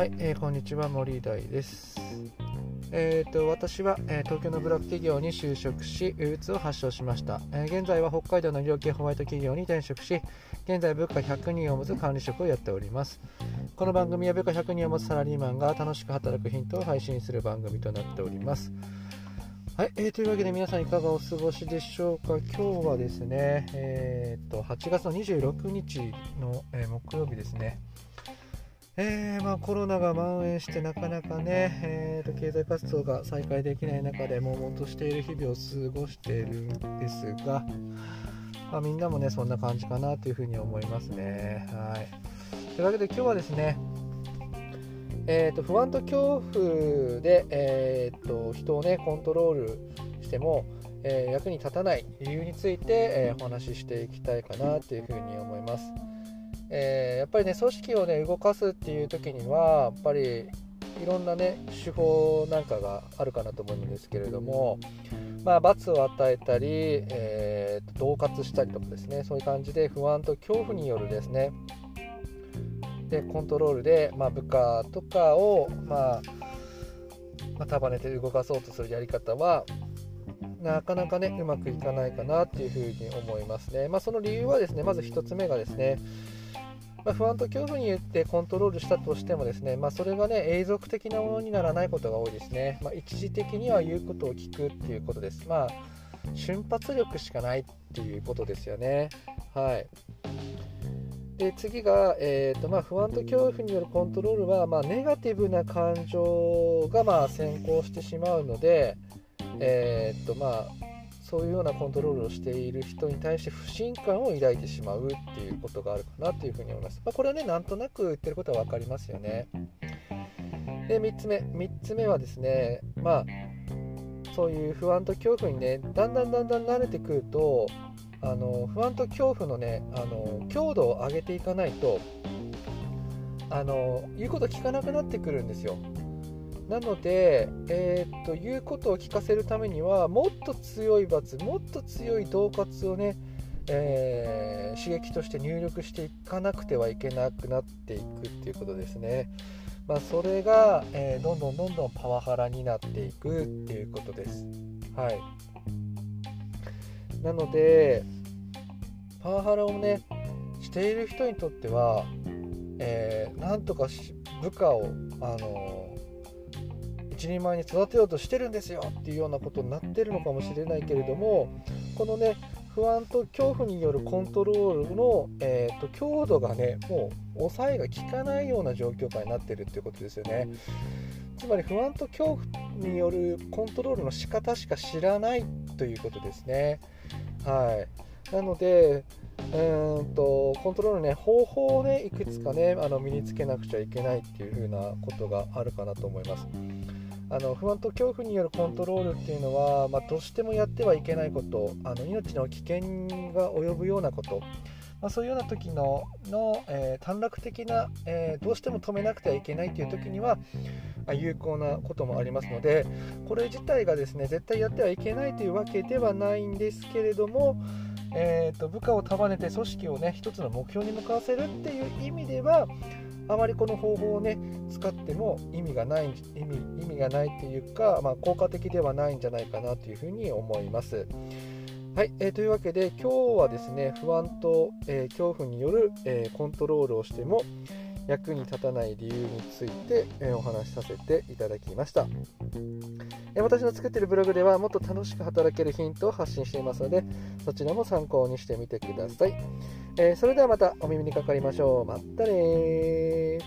はい、えー、こんにちは森大です。えーと、私は、えー、東京のブラック企業に就職し、うつを発症しました、えー、現在は北海道の医療系ホワイト企業に転職し、現在部下100人を持つ管理職をやっております。この番組は部下100人を持つサラリーマンが楽しく働くヒントを配信する番組となっております。はい、えー、というわけで皆さんいかがお過ごしでしょうか？今日はですね、えーと、8月の26日の、えー、木曜日ですね。えー、まあ、コロナが蔓延してなかなかね、えーと、経済活動が再開できない中で悶々としている日々を過ごしているんですが、まあ、みんなもねそんな感じかなというふうに思いますね。はい、というわけで今日はですね、えーと、不安と恐怖で、えーと、人をねコントロールしても、えー、役に立たない理由について、えー、お話ししていきたいかなというふうに思います。えー、やっぱりね組織をね動かすっていう時にはやっぱりいろんなね手法なんかがあるかなと思うんですけれども、まあ、罰を与えたり、えー、恫喝したりとかですねそういう感じで不安と恐怖によるですねでコントロールで、まあ、部下とかを、まあ、まあ、束ねて動かそうとするやり方はなかなかねうまくいかないかなっていうふうに思いますね。まあ、その理由はですねまず1つ目がですねまあ、不安と恐怖によってコントロールしたとしてもですね、まあ、それがね永続的なものにならないことが多いですね、まあ、一時的には言うことを聞くっていうことです。まあ瞬発力しかないっていうことですよね。はい。で次が、えーとまあ、不安と恐怖によるコントロールは、まあ、ネガティブな感情がまあ先行してしまうので、えーとまあ、そういうようなコントロールをしている人に対して不信感を抱いてしまうっていうことがあるかなというふうに思います。まあ、これはね、なんとなく言ってることは分かりますよね。で、3つ目。3つ目はですね、まあ、そういう不安と恐怖にね、だんだんだんだん慣れてくると、あの不安と恐怖のねあの強度を上げていかないとあの言うこと聞かなくなってくるんですよ。なので、えー、っと言うことを聞かせるためにはもっと強い罰もっと強い恫喝をね、えー、刺激として入力していかなくてはいけなくなっていくっていうことですね。まあ、それが、えー、どんどんどんどんパワハラになっていくっていうことです。はい、なのでパワハラをねしている人にとっては、えー、なんとか部下をあの一人前に育てようとしてるんですよっていうようなことになってるのかもしれないけれどもこのね不安と恐怖によるコントロールの、えーと、強度がねもう抑えが効かないような状況下になってるっていうことですよね。つまり不安と恐怖によるコントロールの仕方しか知らないということですね。はい。なのでうんとコントロールね方法をねいくつかねあの身につけなくちゃいけないっていう風なことがあるかなと思います。あの不安と恐怖によるコントロールっていうのは、まあ、どうしてもやってはいけないことあの命の危険が及ぶようなこと、まあ、そういうような時のの、えー、短絡的な、えー、どうしても止めなくてはいけないという時には、有効なこともありますのでこれ自体がですね絶対やってはいけないというわけではないんですけれどもえーと、部下を束ねて組織をね一つの目標に向かわせるっていう意味ではあまりこの方法をね使っても意味がない意味意味がないっていうか、まあ、効果的ではないんじゃないかなというふうに思います。はい、えー、というわけで今日はですね不安と、えー、恐怖による、えー、コントロールをしても役に立たない理由について、えお話しさせていただきました、え私の作っているブログではもっと楽しく働けるヒントを発信していますのでそちらも参考にしてみてください、えそれではまたお耳にかかりましょう。まったね